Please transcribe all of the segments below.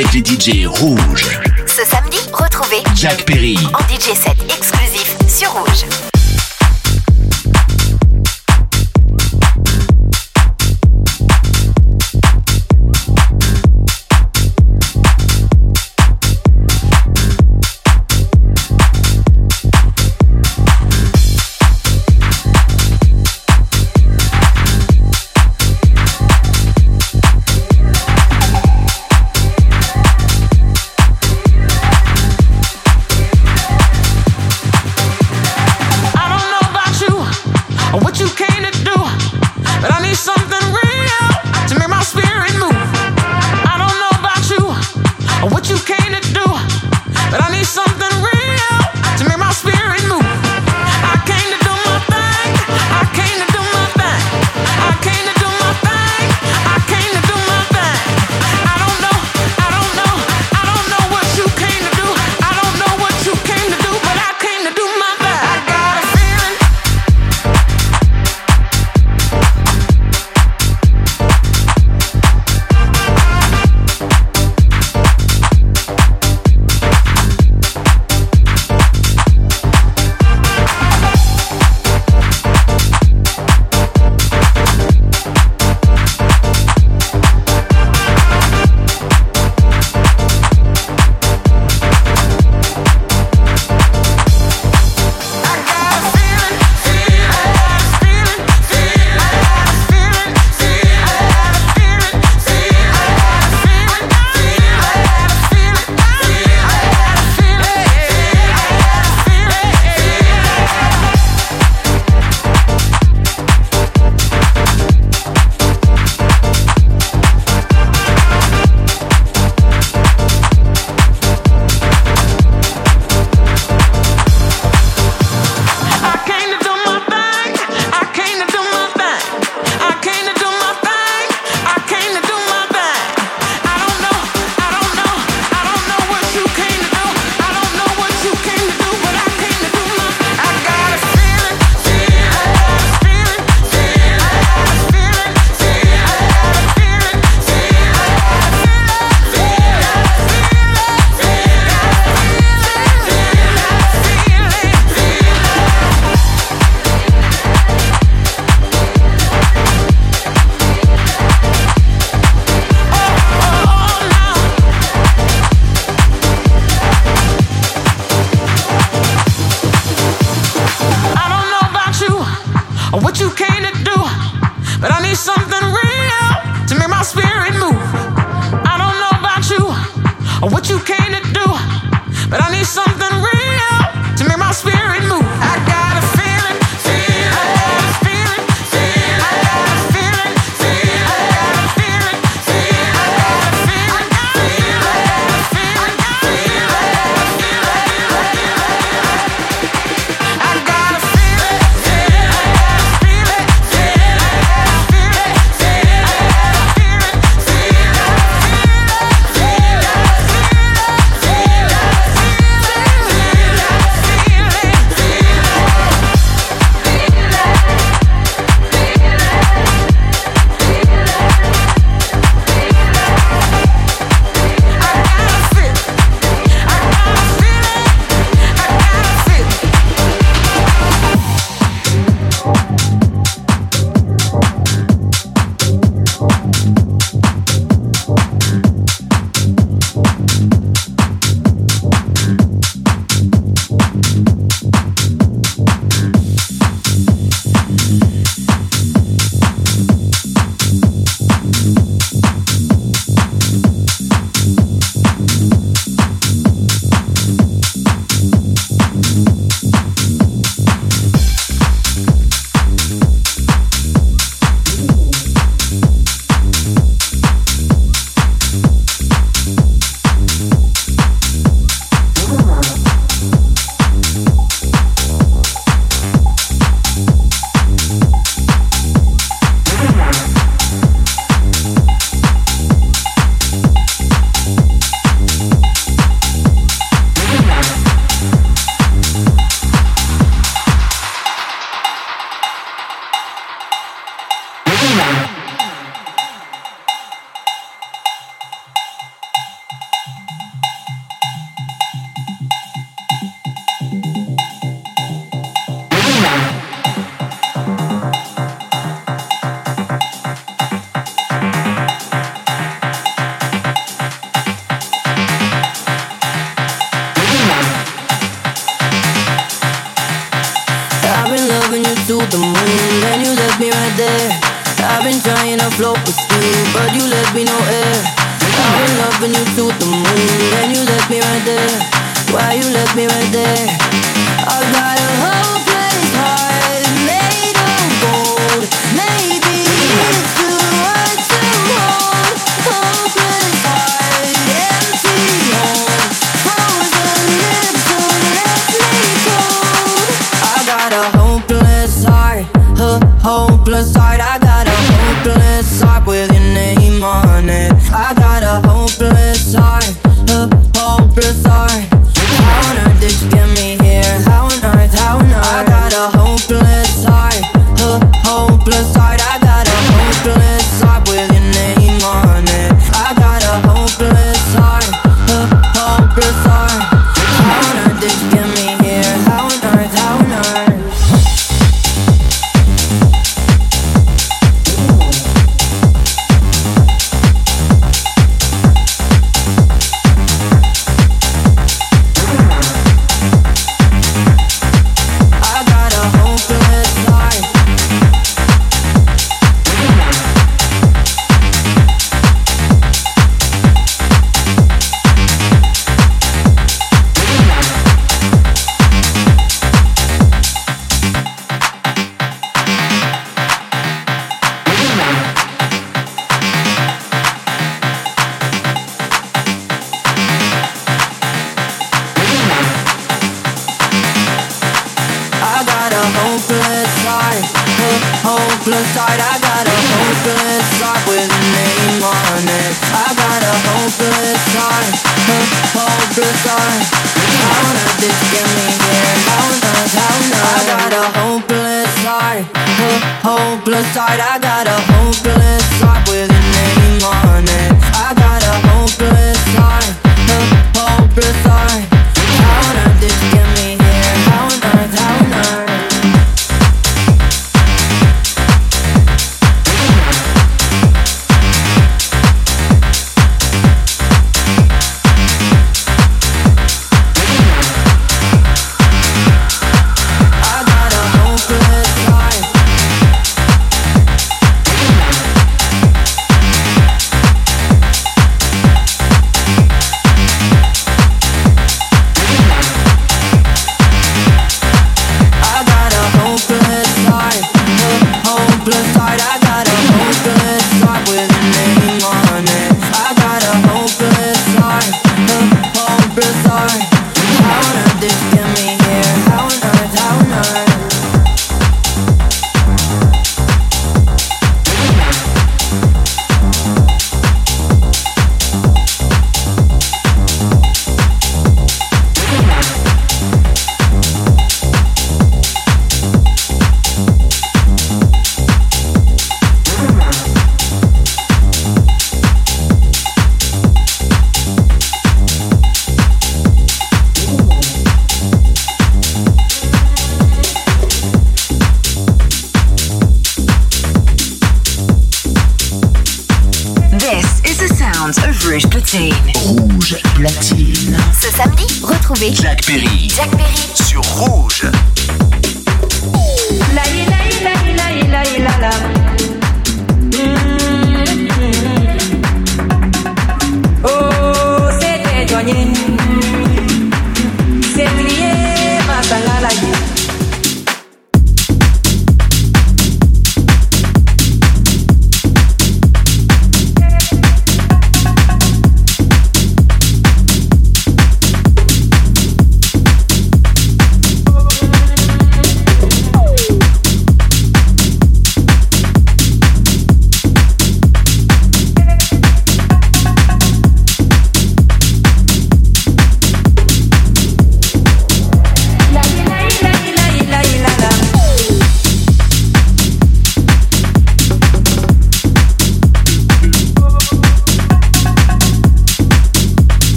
avec les DJ rouges. Ce samedi, retrouvez Jack Perry en DJ set.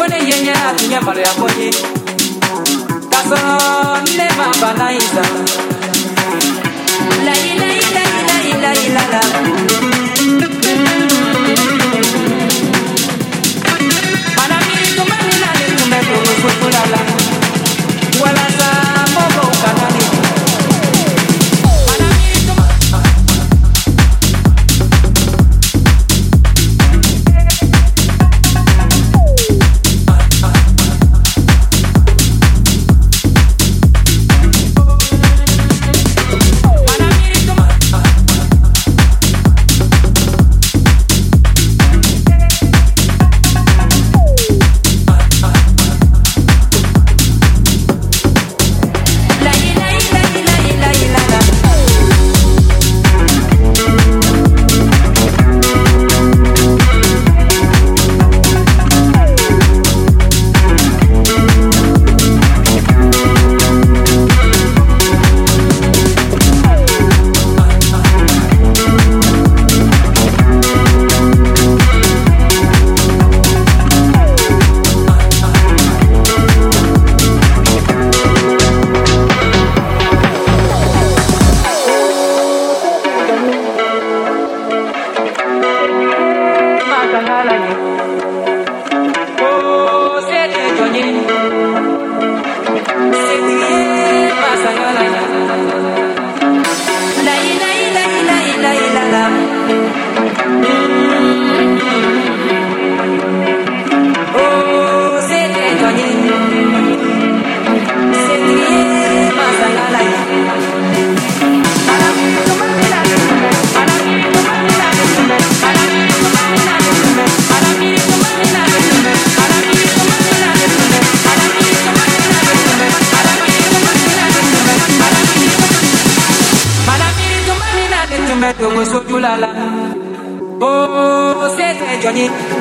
mbona yenye akinyambalo yakoye kasonde mabalaiza lailailailailailalala it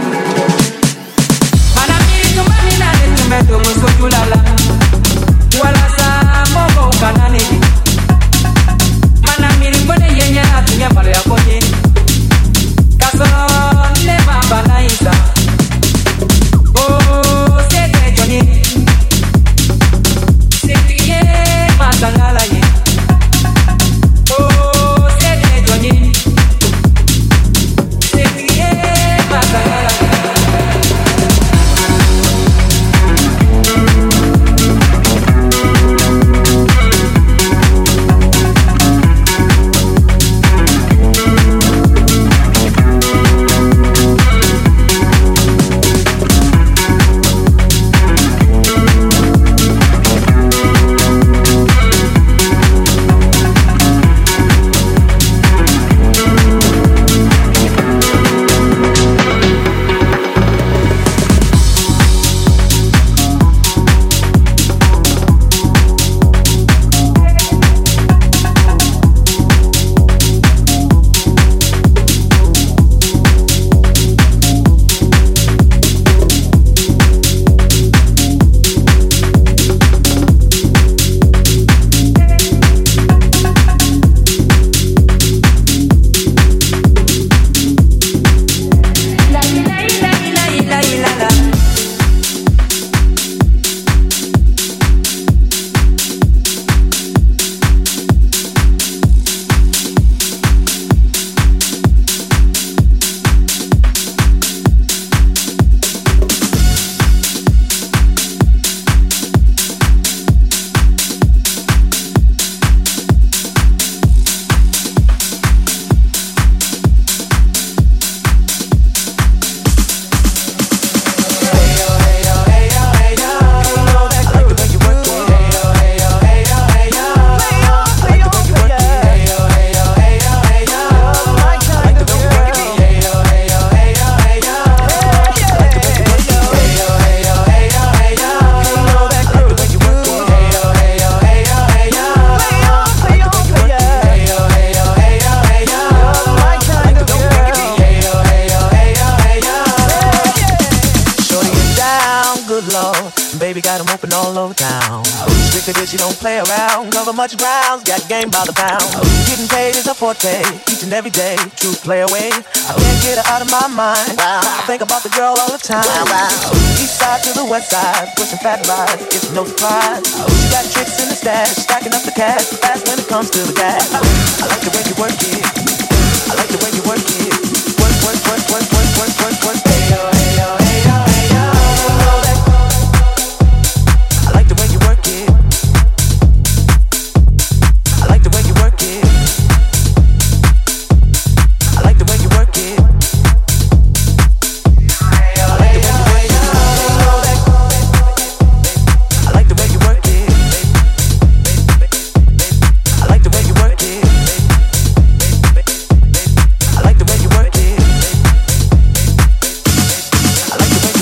butt size, pushing fat lies, it's no surprise. Who's got tricks in the stash, stacking up the cash, fast when it comes to the gas.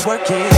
working.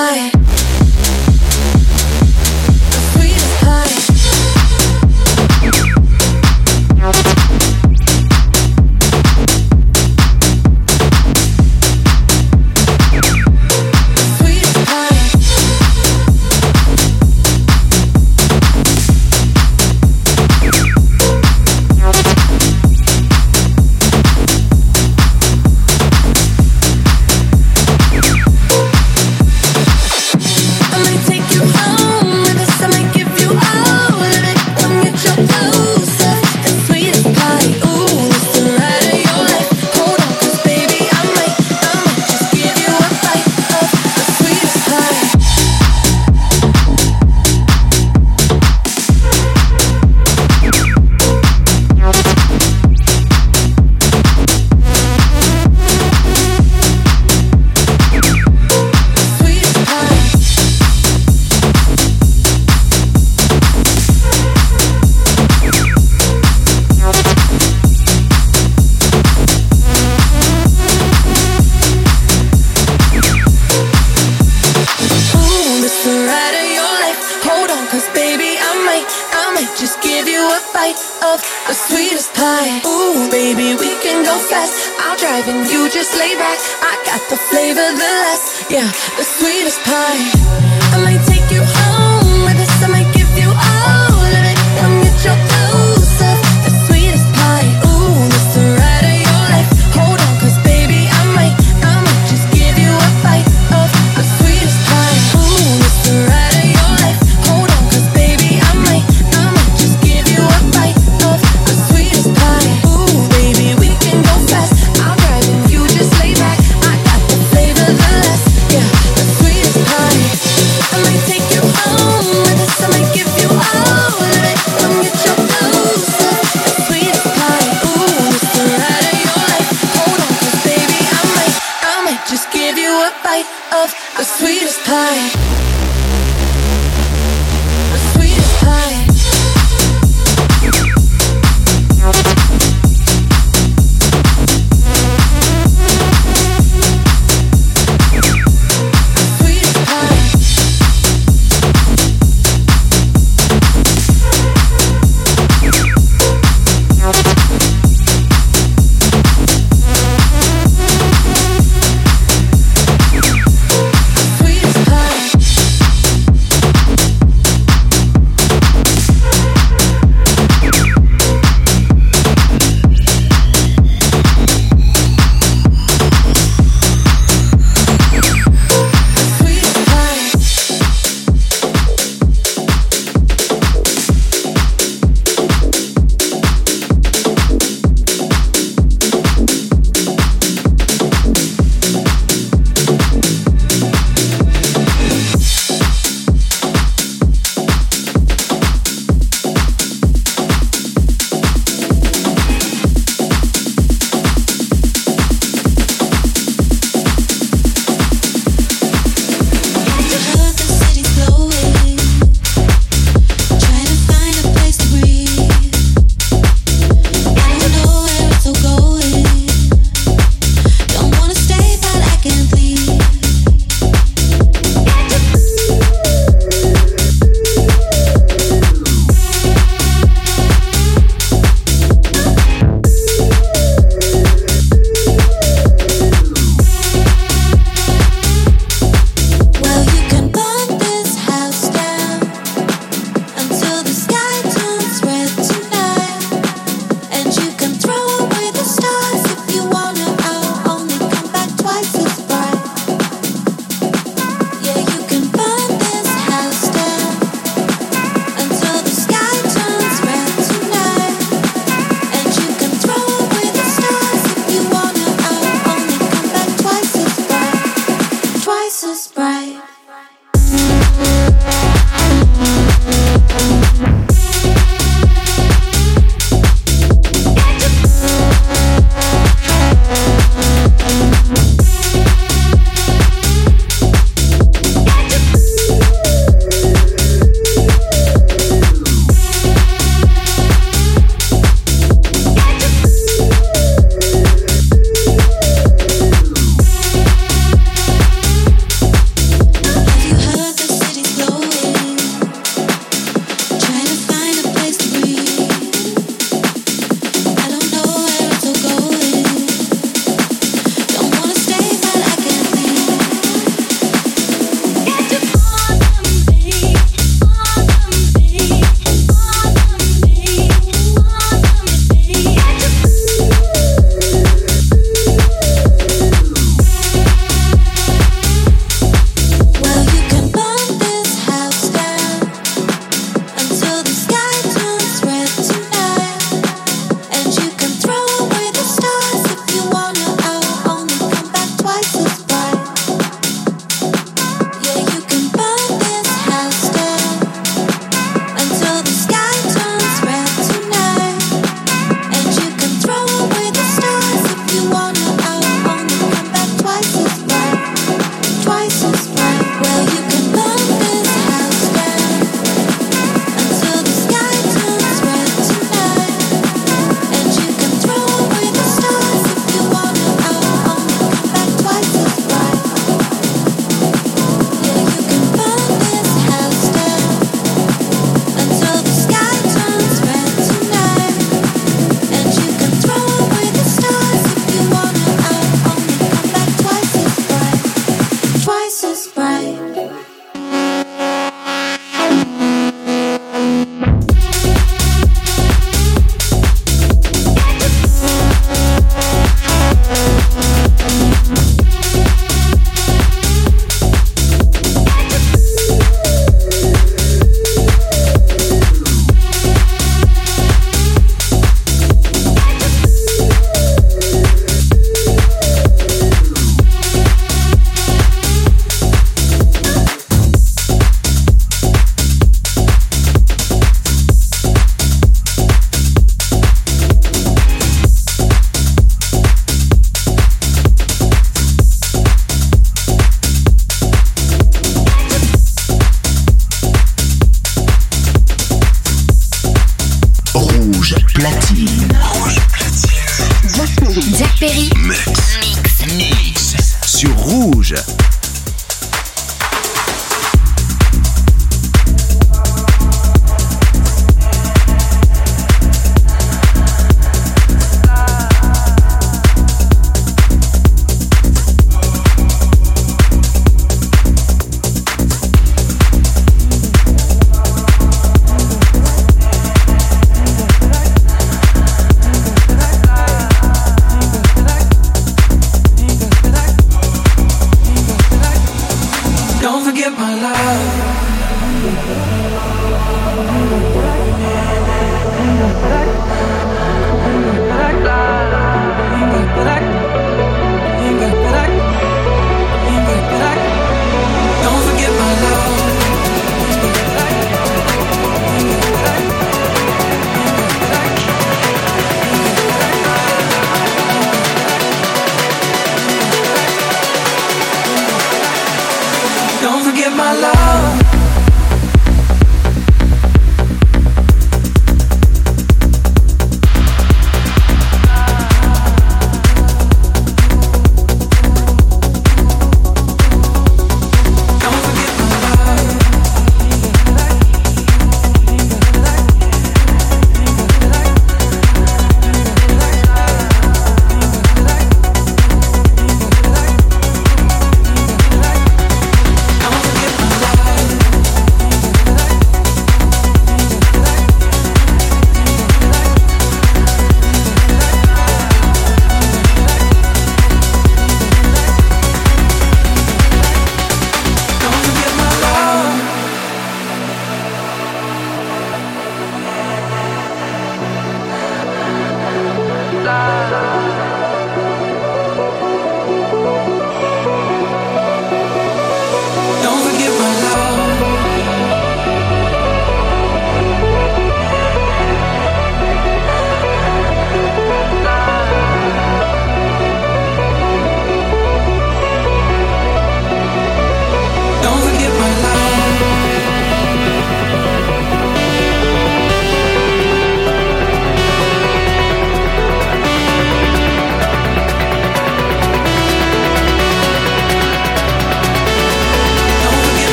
night